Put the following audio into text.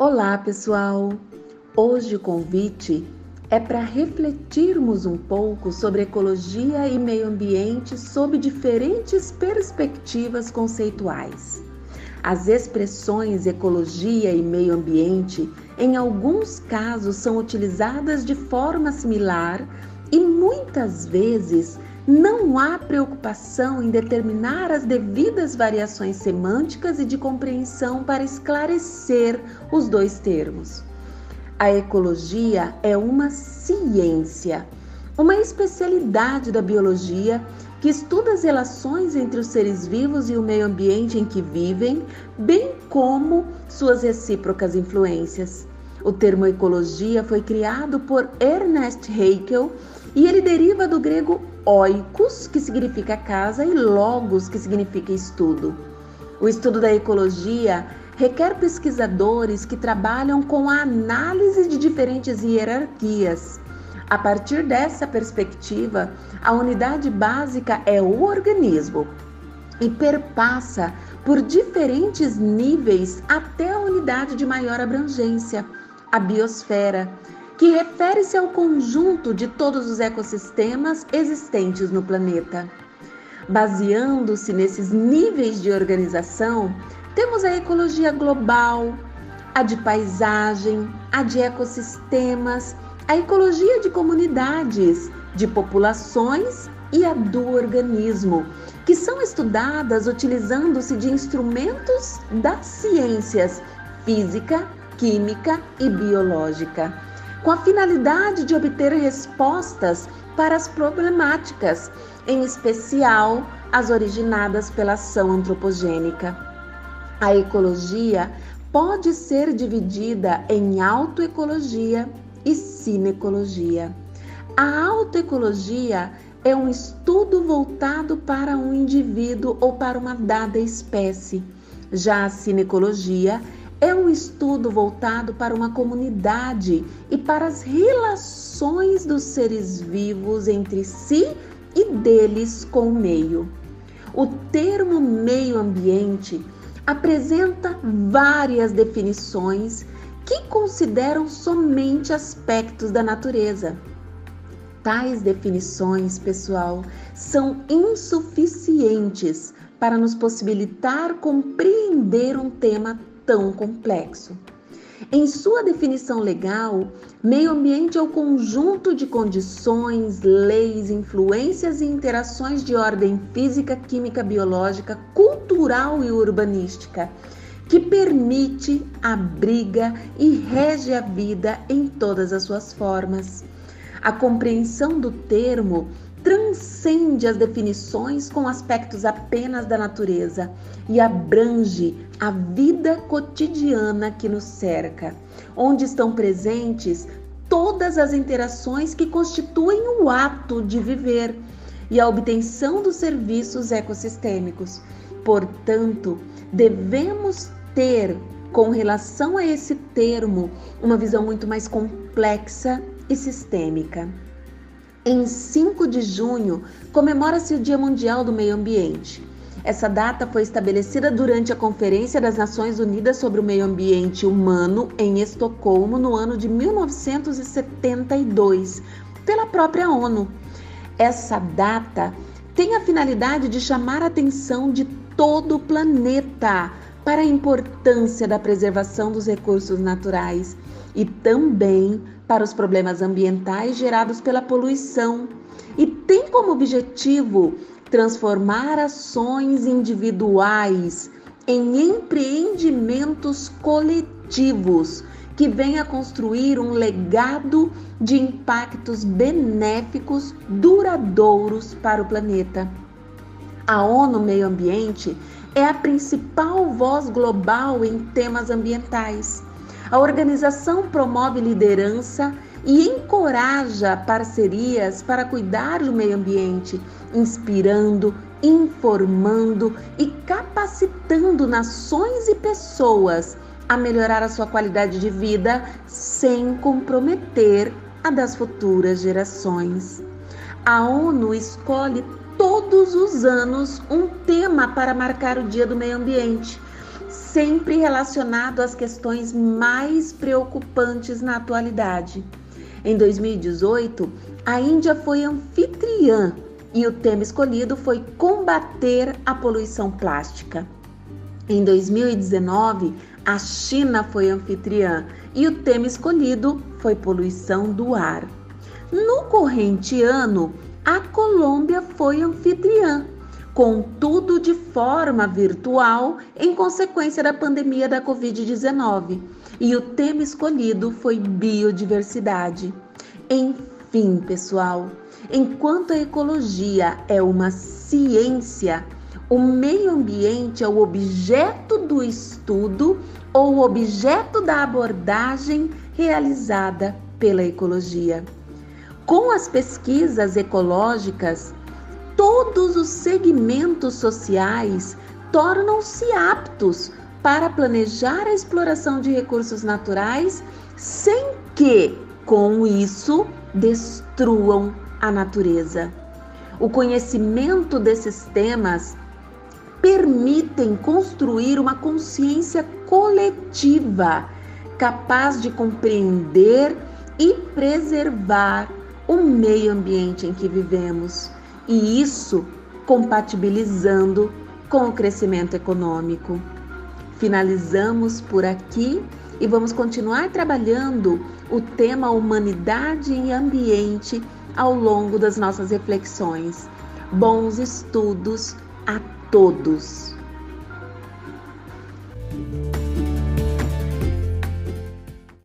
Olá, pessoal! Hoje o convite é para refletirmos um pouco sobre ecologia e meio ambiente sob diferentes perspectivas conceituais. As expressões ecologia e meio ambiente, em alguns casos, são utilizadas de forma similar e muitas vezes não há preocupação em determinar as devidas variações semânticas e de compreensão para esclarecer os dois termos. A ecologia é uma ciência, uma especialidade da biologia que estuda as relações entre os seres vivos e o meio ambiente em que vivem, bem como suas recíprocas influências. O termo ecologia foi criado por Ernest Haeckel e ele deriva do grego oikos, que significa casa, e logos, que significa estudo. O estudo da ecologia requer pesquisadores que trabalham com a análise de diferentes hierarquias. A partir dessa perspectiva, a unidade básica é o organismo e perpassa por diferentes níveis até a unidade de maior abrangência, a biosfera que refere-se ao conjunto de todos os ecossistemas existentes no planeta. Baseando-se nesses níveis de organização, temos a ecologia global, a de paisagem, a de ecossistemas, a ecologia de comunidades, de populações e a do organismo, que são estudadas utilizando-se de instrumentos das ciências física, química e biológica com a finalidade de obter respostas para as problemáticas, em especial as originadas pela ação antropogênica. A ecologia pode ser dividida em autoecologia e cinecologia. A autoecologia é um estudo voltado para um indivíduo ou para uma dada espécie. Já a cinecologia é um estudo voltado para uma comunidade e para as relações dos seres vivos entre si e deles com o meio. O termo meio ambiente apresenta várias definições que consideram somente aspectos da natureza. Tais definições, pessoal, são insuficientes para nos possibilitar compreender um tema tão complexo. Em sua definição legal, meio ambiente é o conjunto de condições, leis, influências e interações de ordem física, química, biológica, cultural e urbanística que permite, abriga e rege a vida em todas as suas formas. A compreensão do termo transcende as definições com aspectos apenas da natureza e abrange a vida cotidiana que nos cerca, onde estão presentes todas as interações que constituem o ato de viver e a obtenção dos serviços ecossistêmicos. Portanto, devemos ter, com relação a esse termo, uma visão muito mais complexa e sistêmica. Em 5 de junho, comemora-se o Dia Mundial do Meio Ambiente. Essa data foi estabelecida durante a Conferência das Nações Unidas sobre o Meio Ambiente Humano em Estocolmo no ano de 1972, pela própria ONU. Essa data tem a finalidade de chamar a atenção de todo o planeta para a importância da preservação dos recursos naturais e também para os problemas ambientais gerados pela poluição e tem como objetivo transformar ações individuais em empreendimentos coletivos que venha construir um legado de impactos benéficos duradouros para o planeta. A ONU Meio Ambiente é a principal voz global em temas ambientais. A organização promove liderança e encoraja parcerias para cuidar do meio ambiente, inspirando, informando e capacitando nações e pessoas a melhorar a sua qualidade de vida sem comprometer a das futuras gerações. A ONU escolhe todos os anos um tema para marcar o Dia do Meio Ambiente sempre relacionado às questões mais preocupantes na atualidade. Em 2018, a Índia foi anfitriã e o tema escolhido foi combater a poluição plástica. Em 2019, a China foi anfitriã e o tema escolhido foi poluição do ar. No corrente ano, a Colômbia foi anfitriã, contudo de forma virtual em consequência da pandemia da Covid-19, e o tema escolhido foi biodiversidade. Enfim, pessoal, enquanto a ecologia é uma ciência, o meio ambiente é o objeto do estudo ou objeto da abordagem realizada pela ecologia. Com as pesquisas ecológicas, todos os segmentos sociais tornam-se aptos para planejar a exploração de recursos naturais sem que, com isso, destruam a natureza. O conhecimento desses temas permitem construir uma consciência coletiva capaz de compreender e preservar o meio ambiente em que vivemos, e isso compatibilizando com o crescimento econômico. Finalizamos por aqui e vamos continuar trabalhando o tema humanidade e ambiente ao longo das nossas reflexões. Bons estudos a todos!